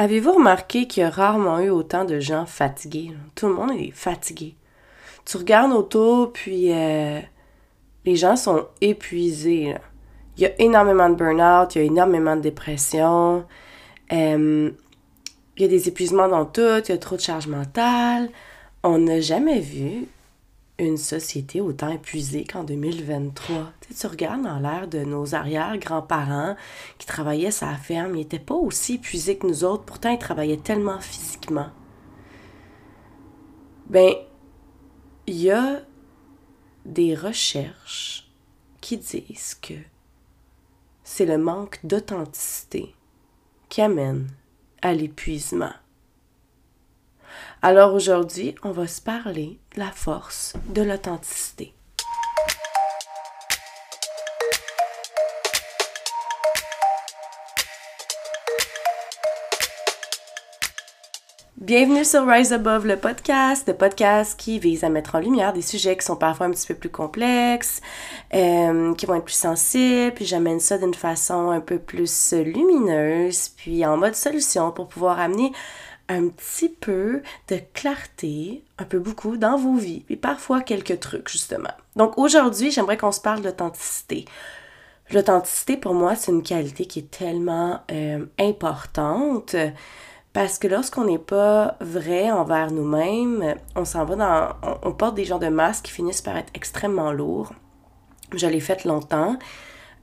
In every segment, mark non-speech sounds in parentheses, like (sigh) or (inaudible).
Avez-vous remarqué qu'il y a rarement eu autant de gens fatigués? Tout le monde est fatigué. Tu regardes autour, puis euh, les gens sont épuisés. Il y a énormément de burn-out, il y a énormément de dépression. Il y a des épuisements dans tout, il y a trop de charge mentale. On n'a jamais vu une société autant épuisée qu'en 2023. Tu, sais, tu regardes dans l'air de nos arrière-grands-parents qui travaillaient la ferme, ils n'étaient pas aussi épuisés que nous autres, pourtant ils travaillaient tellement physiquement. Ben, il y a des recherches qui disent que c'est le manque d'authenticité qui amène à l'épuisement. Alors aujourd'hui, on va se parler de la force de l'authenticité. Bienvenue sur Rise Above le podcast, le podcast qui vise à mettre en lumière des sujets qui sont parfois un petit peu plus complexes, euh, qui vont être plus sensibles, puis j'amène ça d'une façon un peu plus lumineuse, puis en mode solution pour pouvoir amener un petit peu de clarté, un peu beaucoup dans vos vies, et parfois quelques trucs justement. Donc aujourd'hui, j'aimerais qu'on se parle d'authenticité. L'authenticité pour moi, c'est une qualité qui est tellement euh, importante parce que lorsqu'on n'est pas vrai envers nous-mêmes, on s'en va dans. On, porte des genres de masques qui finissent par être extrêmement lourds. Je l'ai fait longtemps.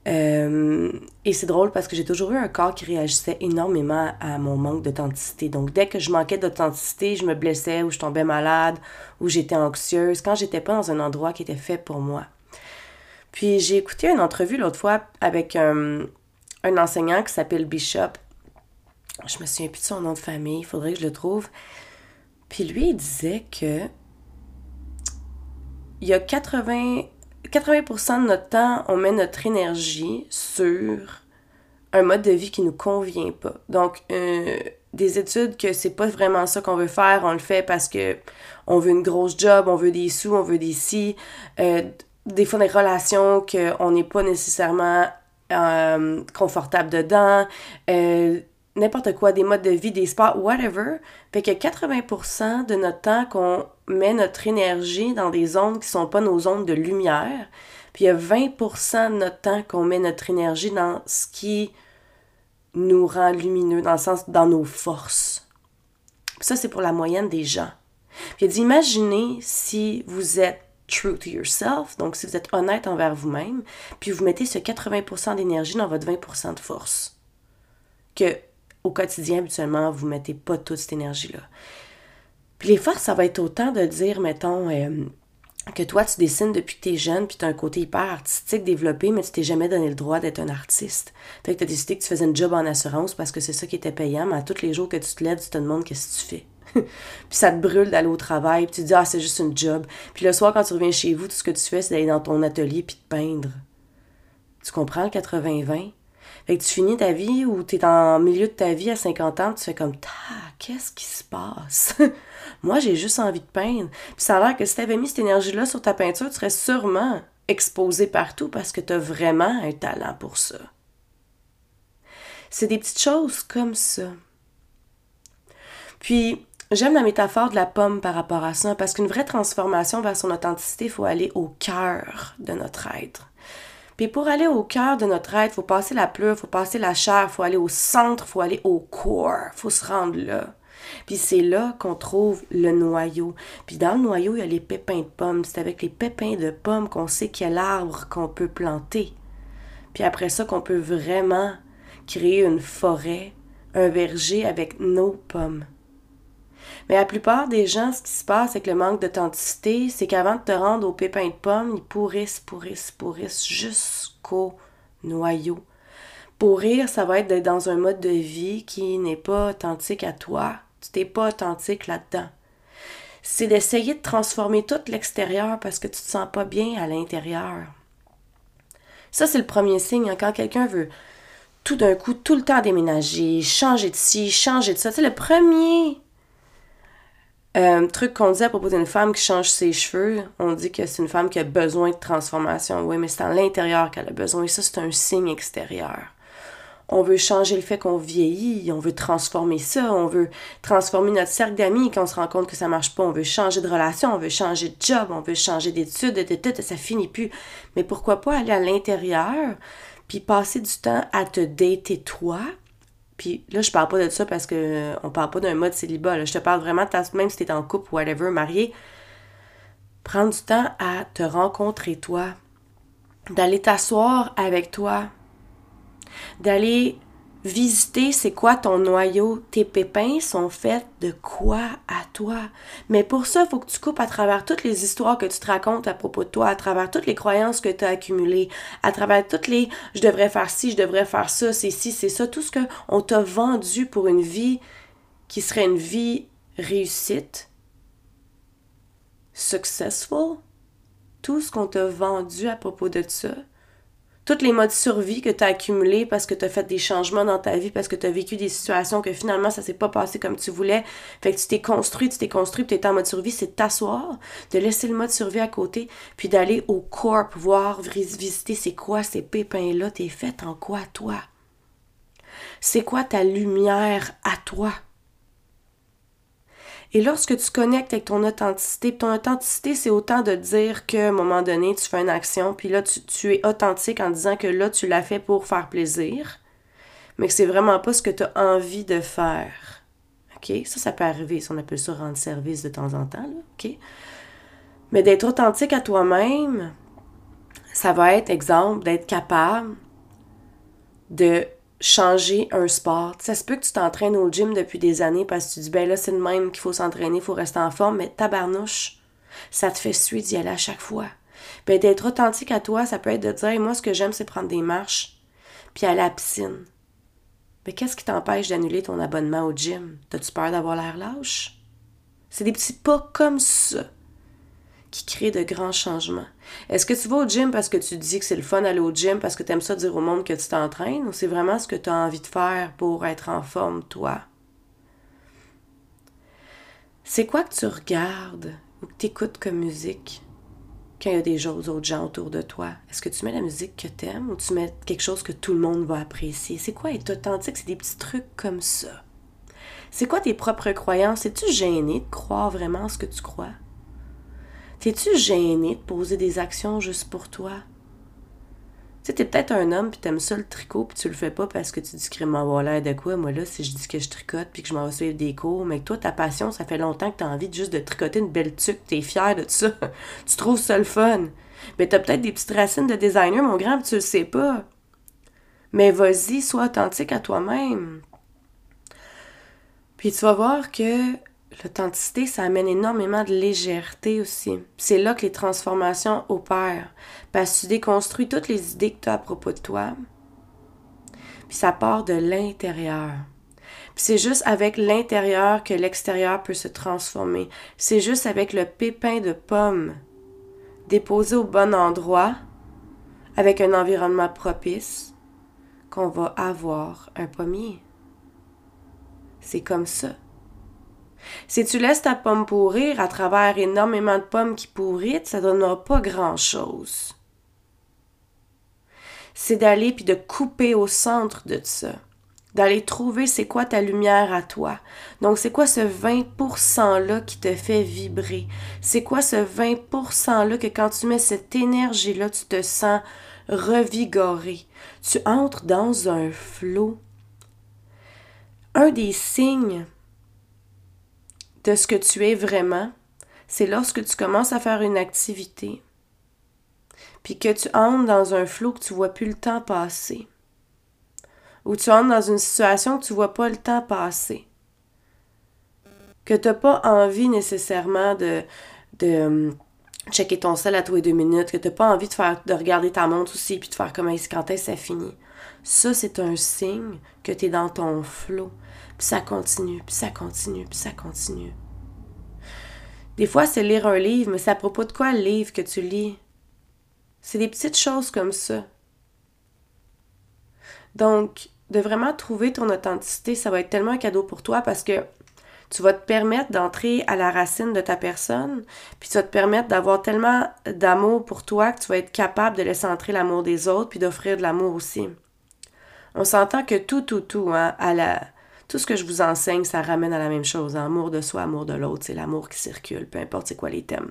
Euh, et c'est drôle parce que j'ai toujours eu un corps qui réagissait énormément à mon manque d'authenticité. Donc, dès que je manquais d'authenticité, je me blessais ou je tombais malade ou j'étais anxieuse quand j'étais pas dans un endroit qui était fait pour moi. Puis, j'ai écouté une entrevue l'autre fois avec un, un enseignant qui s'appelle Bishop. Je me souviens plus de son nom de famille, il faudrait que je le trouve. Puis lui, il disait que il y a 80 80% de notre temps, on met notre énergie sur un mode de vie qui nous convient pas. Donc, euh, des études que c'est pas vraiment ça qu'on veut faire, on le fait parce que on veut une grosse job, on veut des sous, on veut des si, euh, des fois des relations qu'on n'est pas nécessairement euh, confortable dedans, n'importe quoi, des modes de vie, des sports, whatever. Fait que 80% de notre temps qu'on met notre énergie dans des zones qui sont pas nos zones de lumière, puis il y a 20% de notre temps qu'on met notre énergie dans ce qui nous rend lumineux, dans le sens, dans nos forces. ça, c'est pour la moyenne des gens. Puis imaginez si vous êtes true to yourself, donc si vous êtes honnête envers vous-même, puis vous mettez ce 80% d'énergie dans votre 20% de force. Que au quotidien, habituellement, vous mettez pas toute cette énergie-là. Puis les forces, ça va être autant de dire, mettons, euh, que toi, tu dessines depuis que tu es jeune, puis tu as un côté hyper artistique développé, mais tu t'es jamais donné le droit d'être un artiste. Fait que tu as décidé que tu faisais un job en assurance parce que c'est ça qui était payant, mais à tous les jours que tu te lèves, tu te demandes qu'est-ce que tu fais. (laughs) puis ça te brûle d'aller au travail, puis tu te dis, ah, c'est juste une job. Puis le soir, quand tu reviens chez vous, tout ce que tu fais, c'est d'aller dans ton atelier puis de peindre. Tu comprends le 80-20? Fait que tu finis ta vie ou tu es en milieu de ta vie à 50 ans, tu fais comme, ta, qu'est-ce qui se passe? (laughs) Moi, j'ai juste envie de peindre. Puis ça a l'air que si tu avais mis cette énergie-là sur ta peinture, tu serais sûrement exposé partout parce que tu as vraiment un talent pour ça. C'est des petites choses comme ça. Puis, j'aime la métaphore de la pomme par rapport à ça, parce qu'une vraie transformation vers son authenticité, il faut aller au cœur de notre être. Puis pour aller au cœur de notre être, faut passer la pleure, faut passer la chair, faut aller au centre, faut aller au corps, faut se rendre là. Puis c'est là qu'on trouve le noyau. Puis dans le noyau, il y a les pépins de pommes. C'est avec les pépins de pommes qu'on sait quel arbre qu'on peut planter. Puis après ça, qu'on peut vraiment créer une forêt, un verger avec nos pommes. Mais la plupart des gens, ce qui se passe avec le manque d'authenticité, c'est qu'avant de te rendre aux pépins de pommes, ils pourrissent, pourrissent, pourrissent jusqu'au noyau. Pourrir, ça va être d'être dans un mode de vie qui n'est pas authentique à toi. Tu n'es pas authentique là-dedans. C'est d'essayer de transformer tout l'extérieur parce que tu te sens pas bien à l'intérieur. Ça, c'est le premier signe. Hein. quand quelqu'un veut tout d'un coup, tout le temps déménager, changer de ci, changer de ça. C'est le premier euh, truc qu'on dit à propos d'une femme qui change ses cheveux, on dit que c'est une femme qui a besoin de transformation. Oui, mais c'est à l'intérieur qu'elle a besoin. Et ça, c'est un signe extérieur. on veut changer le fait qu'on vieillit, on veut transformer ça, on veut transformer notre cercle d'amis quand on se rend compte que ça marche pas, on veut changer de relation, on veut changer de job, on veut changer d'études, de, de, ça finit plus. Mais pourquoi pas aller à l'intérieur puis passer du temps à te dater toi, puis là, je parle pas de ça parce que on parle pas d'un mode célibat. Je te parle vraiment de même si t'es en couple ou whatever, marié. Prendre du temps à te rencontrer toi. D'aller t'asseoir avec toi d'aller visiter c'est quoi ton noyau? Tes pépins sont faits de quoi à toi? Mais pour ça, il faut que tu coupes à travers toutes les histoires que tu te racontes à propos de toi, à travers toutes les croyances que tu as accumulées, à travers toutes les je devrais faire ci, je devrais faire ça, c'est ci, c'est ça, tout ce qu'on t'a vendu pour une vie qui serait une vie réussite, successful, tout ce qu'on t'a vendu à propos de ça tous les modes survie que tu as accumulés parce que tu as fait des changements dans ta vie, parce que tu as vécu des situations que finalement ça s'est pas passé comme tu voulais. Fait que tu t'es construit, tu t'es construit, tu es en mode survie, c'est de t'asseoir, de laisser le mode survie à côté, puis d'aller au corps, voir, visiter c'est quoi ces pépins-là, t'es fait en quoi toi? C'est quoi ta lumière à toi? Et lorsque tu connectes avec ton authenticité, ton authenticité, c'est autant de dire qu'à un moment donné, tu fais une action, puis là, tu, es authentique en disant que là, tu l'as fait pour faire plaisir, mais que c'est vraiment pas ce que tu as envie de faire. OK? Ça, ça peut arriver. on appelle ça rendre service de temps en temps. OK? Mais d'être authentique à toi-même, ça va être, exemple, d'être capable de changer un sport. Ça se peut que tu t'entraînes au gym depuis des années parce que tu dis, ben là, c'est le même qu'il faut s'entraîner, il faut rester en forme, mais tabarnouche, ça te fait suer d'y aller à chaque fois. Ben, d'être authentique à toi, ça peut être de dire, moi, ce que j'aime, c'est prendre des marches, puis aller à la piscine. Mais qu'est-ce qui t'empêche d'annuler ton abonnement au gym? T'as-tu peur d'avoir l'air lâche? C'est des petits pas comme ça qui crée de grands changements. Est-ce que tu vas au gym parce que tu dis que c'est le fun d'aller au gym parce que tu aimes ça dire au monde que tu t'entraînes ou c'est vraiment ce que tu as envie de faire pour être en forme, toi? C'est quoi que tu regardes ou que tu écoutes comme musique quand il y a des autres gens autour de toi? Est-ce que tu mets la musique que tu aimes ou tu mets quelque chose que tout le monde va apprécier? C'est quoi être authentique? C'est des petits trucs comme ça. C'est quoi tes propres croyances? Es-tu gêné de croire vraiment ce que tu crois? T'es-tu gêné de poser des actions juste pour toi? Tu sais, t'es peut-être un homme puis t'aimes ça le tricot puis tu le fais pas parce que tu dis que m'envoie l'air de quoi. Moi, là, si je dis que je tricote puis que je m'en vais suivre des cours, mais que toi, ta passion, ça fait longtemps que t'as envie de juste de tricoter une belle tuque, t'es fier de ça. (laughs) tu trouves ça le fun. Mais t'as peut-être des petites racines de designer, mon grand, puis tu le sais pas. Mais vas-y, sois authentique à toi-même. Puis tu vas voir que L'authenticité, ça amène énormément de légèreté aussi. C'est là que les transformations opèrent. Parce que tu déconstruis toutes les idées que tu as à propos de toi. Puis ça part de l'intérieur. Puis c'est juste avec l'intérieur que l'extérieur peut se transformer. C'est juste avec le pépin de pomme déposé au bon endroit, avec un environnement propice, qu'on va avoir un pommier. C'est comme ça. Si tu laisses ta pomme pourrir à travers énormément de pommes qui pourrissent, ça ne donnera pas grand-chose. C'est d'aller puis de couper au centre de ça. D'aller trouver c'est quoi ta lumière à toi. Donc, c'est quoi ce 20%-là qui te fait vibrer? C'est quoi ce 20%-là que quand tu mets cette énergie-là, tu te sens revigoré? Tu entres dans un flot. Un des signes de ce que tu es vraiment, c'est lorsque tu commences à faire une activité, puis que tu entres dans un flot que tu vois plus le temps passer, ou tu entres dans une situation que tu vois pas le temps passer, que tu n'as pas envie nécessairement de, de hum, checker ton sel à tous les deux minutes, que tu n'as pas envie de, regarder ta montre aussi, puis de faire comme quand est-ce ça finit? Ça, c'est un signe que tu es dans ton flot. Puis ça continue, puis ça continue, puis ça continue. Des fois, c'est lire un livre, mais c'est à propos de quoi le livre que tu lis? C'est des petites choses comme ça. Donc, de vraiment trouver ton authenticité, ça va être tellement un cadeau pour toi parce que tu vas te permettre d'entrer à la racine de ta personne, puis tu vas te permettre d'avoir tellement d'amour pour toi que tu vas être capable de laisser entrer l'amour des autres, puis d'offrir de l'amour aussi. On s'entend que tout, tout, tout, hein, à la, tout ce que je vous enseigne, ça ramène à la même chose. Hein. Amour de soi, amour de l'autre, c'est l'amour qui circule, peu importe c'est quoi les thèmes.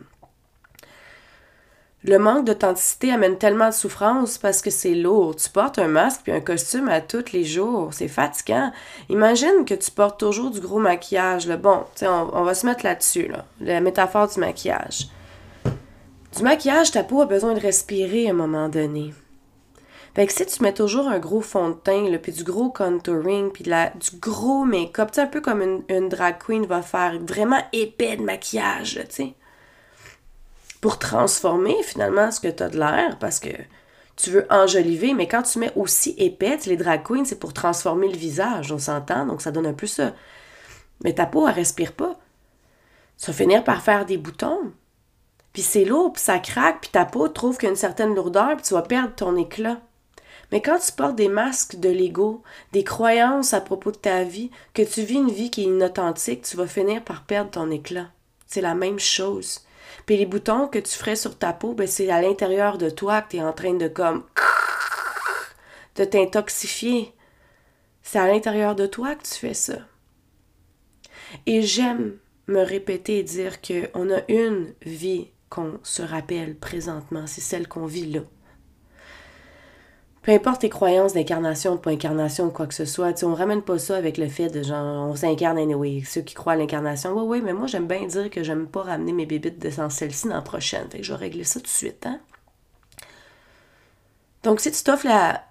Le manque d'authenticité amène tellement de souffrance parce que c'est lourd. Tu portes un masque puis un costume à tous les jours. C'est fatigant. Imagine que tu portes toujours du gros maquillage. Bon, on, on va se mettre là-dessus. Là. La métaphore du maquillage. Du maquillage, ta peau a besoin de respirer à un moment donné. Fait que si tu mets toujours un gros fond de teint, puis du gros contouring, puis du gros make-up, tu un peu comme une, une, drag queen va faire, vraiment épais de maquillage, tu sais pour transformer finalement ce que tu as de l'air parce que tu veux enjoliver, mais quand tu mets aussi épais, les drag queens, c'est pour transformer le visage, on s'entend, donc ça donne un peu ça. Mais ta peau, elle respire pas. Tu vas finir par faire des boutons. Puis c'est lourd, puis ça craque, puis ta peau trouve qu'il y a une certaine lourdeur, puis tu vas perdre ton éclat. Mais quand tu portes des masques de l'ego, des croyances à propos de ta vie, que tu vis une vie qui est inauthentique, tu vas finir par perdre ton éclat. C'est la même chose. Puis les boutons que tu ferais sur ta peau, ben c'est à l'intérieur de toi que tu es en train de comme de t'intoxifier. C'est à l'intérieur de toi que tu fais ça. Et j'aime me répéter et dire qu'on a une vie qu'on se rappelle présentement, c'est celle qu'on vit là. Peu importe tes croyances d'incarnation, de pas incarnation, quoi que ce soit, tu on ramène pas ça avec le fait de genre, on s'incarne anyway. Ceux qui croient à l'incarnation, oui, oui, mais moi j'aime bien dire que j'aime pas ramener mes bébites de celle-ci dans la prochaine. Fait que je vais régler ça tout de suite, hein. Donc si tu t'offres la,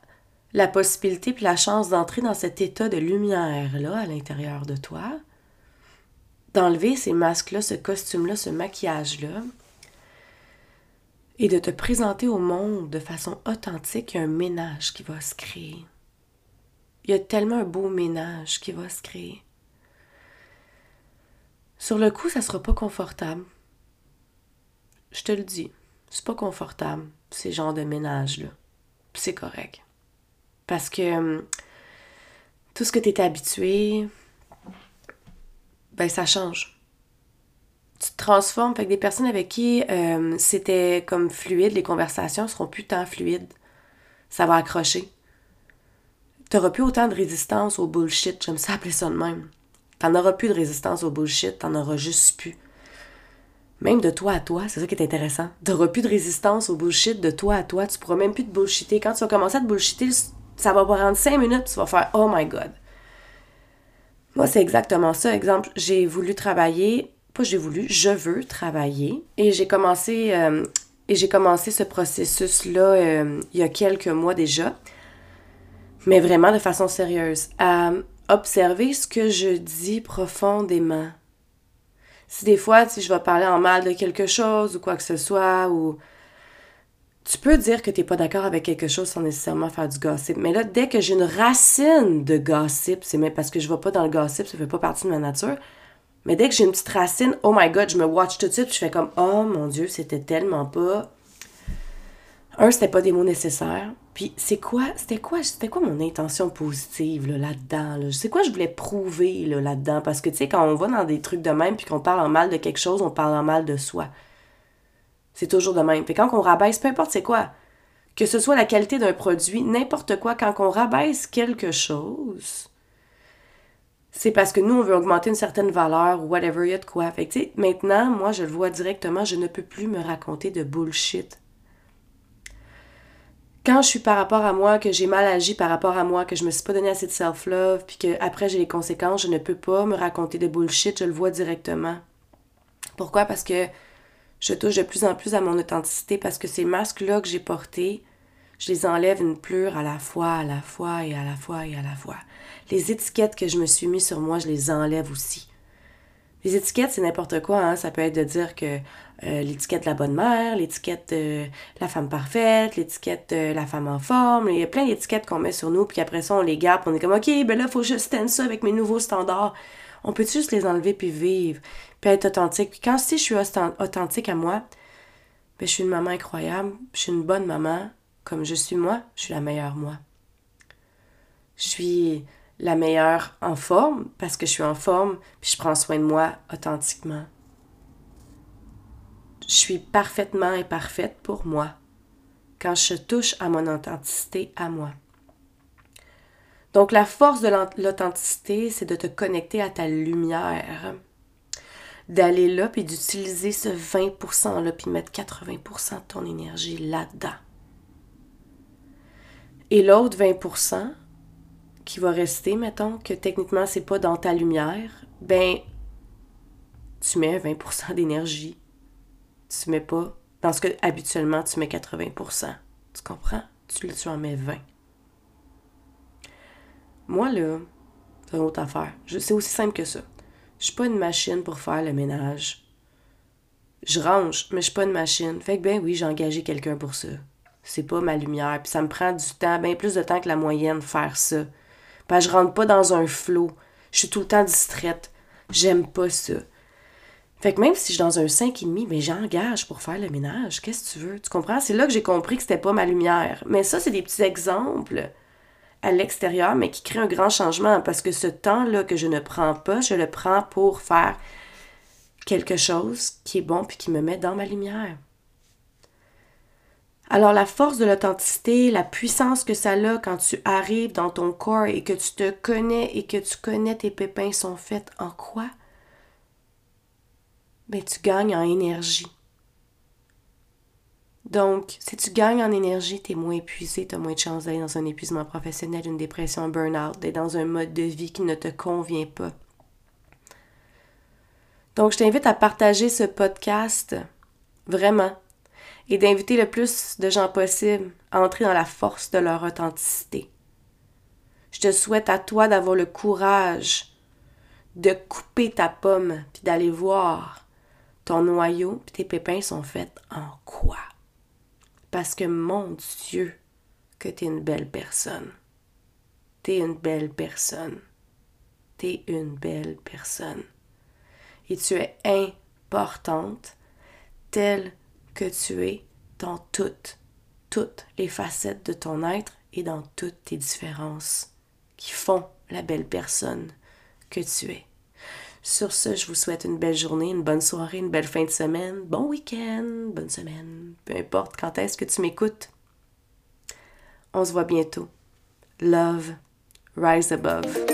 la possibilité puis la chance d'entrer dans cet état de lumière-là à l'intérieur de toi, d'enlever ces masques-là, ce costume-là, ce maquillage-là, et de te présenter au monde de façon authentique, il y a un ménage qui va se créer. Il y a tellement un beau ménage qui va se créer. Sur le coup, ça sera pas confortable. Je te le dis, c'est pas confortable, ces genres de ménage-là. C'est correct. Parce que hum, tout ce que tu es habitué, ben ça change tu te transformes. Fait que des personnes avec qui euh, c'était comme fluide, les conversations seront plus tant fluides. Ça va accrocher. T'auras plus autant de résistance au bullshit. J'aime ça appeler ça de même. T'en auras plus de résistance au bullshit, t'en auras juste plus. Même de toi à toi, c'est ça qui est intéressant. T'auras plus de résistance au bullshit de toi à toi. Tu pourras même plus te bullshiter. Quand tu vas commencer à te bullshiter, ça va prendre cinq minutes, tu vas faire Oh my god. Moi, c'est exactement ça. Exemple, j'ai voulu travailler pas j'ai voulu, je veux travailler. Et j'ai commencé, euh, et j'ai commencé ce processus-là euh, il y a quelques mois déjà, mais vraiment de façon sérieuse, à observer ce que je dis profondément. Si des fois, si je vais parler en mal de quelque chose ou quoi que ce soit, ou tu peux dire que tu n'es pas d'accord avec quelque chose sans nécessairement faire du gossip. Mais là, dès que j'ai une racine de gossip, c'est même parce que je ne vais pas dans le gossip, ça fait pas partie de ma nature. Mais dès que j'ai une petite racine, oh my god, je me watch tout de suite, je fais comme, oh mon dieu, c'était tellement pas. Un, c'était pas des mots nécessaires. Puis c'est quoi, c'était quoi, c'était quoi mon intention positive là-dedans? Là? C'est quoi je voulais prouver là-dedans? Parce que tu sais, quand on va dans des trucs de même puis qu'on parle en mal de quelque chose, on parle en mal de soi. C'est toujours de même. Puis quand on rabaisse, peu importe c'est quoi, que ce soit la qualité d'un produit, n'importe quoi, quand on rabaisse quelque chose, c'est parce que nous, on veut augmenter une certaine valeur ou whatever, il y a de quoi. Fait que, maintenant, moi, je le vois directement, je ne peux plus me raconter de bullshit. Quand je suis par rapport à moi, que j'ai mal agi par rapport à moi, que je me suis pas donné assez de self-love, puis que après j'ai les conséquences, je ne peux pas me raconter de bullshit, je le vois directement. Pourquoi? Parce que je touche de plus en plus à mon authenticité, parce que ces masques-là que j'ai portés, je les enlève une pleure à la fois, à la fois et à la fois et à la fois. Les étiquettes que je me suis mis sur moi, je les enlève aussi. Les étiquettes, c'est n'importe quoi. Hein? Ça peut être de dire que euh, l'étiquette de la bonne mère, l'étiquette de la femme parfaite, l'étiquette de la femme en forme. Il y a plein d'étiquettes qu'on met sur nous, puis après ça, on les garde, on est comme, OK, ben là, il faut juste stand ça avec mes nouveaux standards. On peut juste les enlever puis vivre, puis être authentique. Puis quand si je suis authentique à moi, ben, je suis une maman incroyable, je suis une bonne maman, comme je suis moi, je suis la meilleure moi. Je suis la meilleure en forme parce que je suis en forme puis je prends soin de moi authentiquement. Je suis parfaitement imparfaite pour moi quand je touche à mon authenticité à moi. Donc la force de l'authenticité, c'est de te connecter à ta lumière. D'aller là, puis d'utiliser ce 20%-là, puis mettre 80% de ton énergie là-dedans. Et l'autre 20% qui va rester, mettons, que techniquement c'est pas dans ta lumière, ben tu mets 20% d'énergie. Tu mets pas. Dans ce que habituellement tu mets 80%. Tu comprends? Tu, tu en mets 20. Moi, là, c'est une autre affaire. C'est aussi simple que ça. Je suis pas une machine pour faire le ménage. Je range, mais je suis pas une machine. Fait que ben oui, j'ai engagé quelqu'un pour ça. C'est pas ma lumière. Puis ça me prend du temps, bien plus de temps que la moyenne, faire ça. Parce que je rentre pas dans un flot. Je suis tout le temps distraite. J'aime pas ça. Fait que même si je suis dans un 5,5, mais j'engage pour faire le ménage. Qu'est-ce que tu veux? Tu comprends? C'est là que j'ai compris que c'était pas ma lumière. Mais ça, c'est des petits exemples à l'extérieur, mais qui créent un grand changement parce que ce temps-là que je ne prends pas, je le prends pour faire quelque chose qui est bon puis qui me met dans ma lumière. Alors la force de l'authenticité, la puissance que ça a quand tu arrives dans ton corps et que tu te connais et que tu connais tes pépins sont faits en quoi? Ben, tu gagnes en énergie. Donc, si tu gagnes en énergie, tu es moins épuisé, tu as moins de chances d'aller dans un épuisement professionnel, une dépression, un burn-out, d'être dans un mode de vie qui ne te convient pas. Donc, je t'invite à partager ce podcast, vraiment, et d'inviter le plus de gens possible à entrer dans la force de leur authenticité. Je te souhaite à toi d'avoir le courage de couper ta pomme, puis d'aller voir ton noyau et tes pépins sont faits en quoi? Parce que mon Dieu, que tu es une belle personne. Tu es une belle personne. Tu es une belle personne. Et tu es importante telle que tu es dans toutes, toutes les facettes de ton être et dans toutes tes différences qui font la belle personne que tu es. Sur ce, je vous souhaite une belle journée, une bonne soirée, une belle fin de semaine, bon week-end, bonne semaine, peu importe quand est-ce que tu m'écoutes. On se voit bientôt. Love, rise above.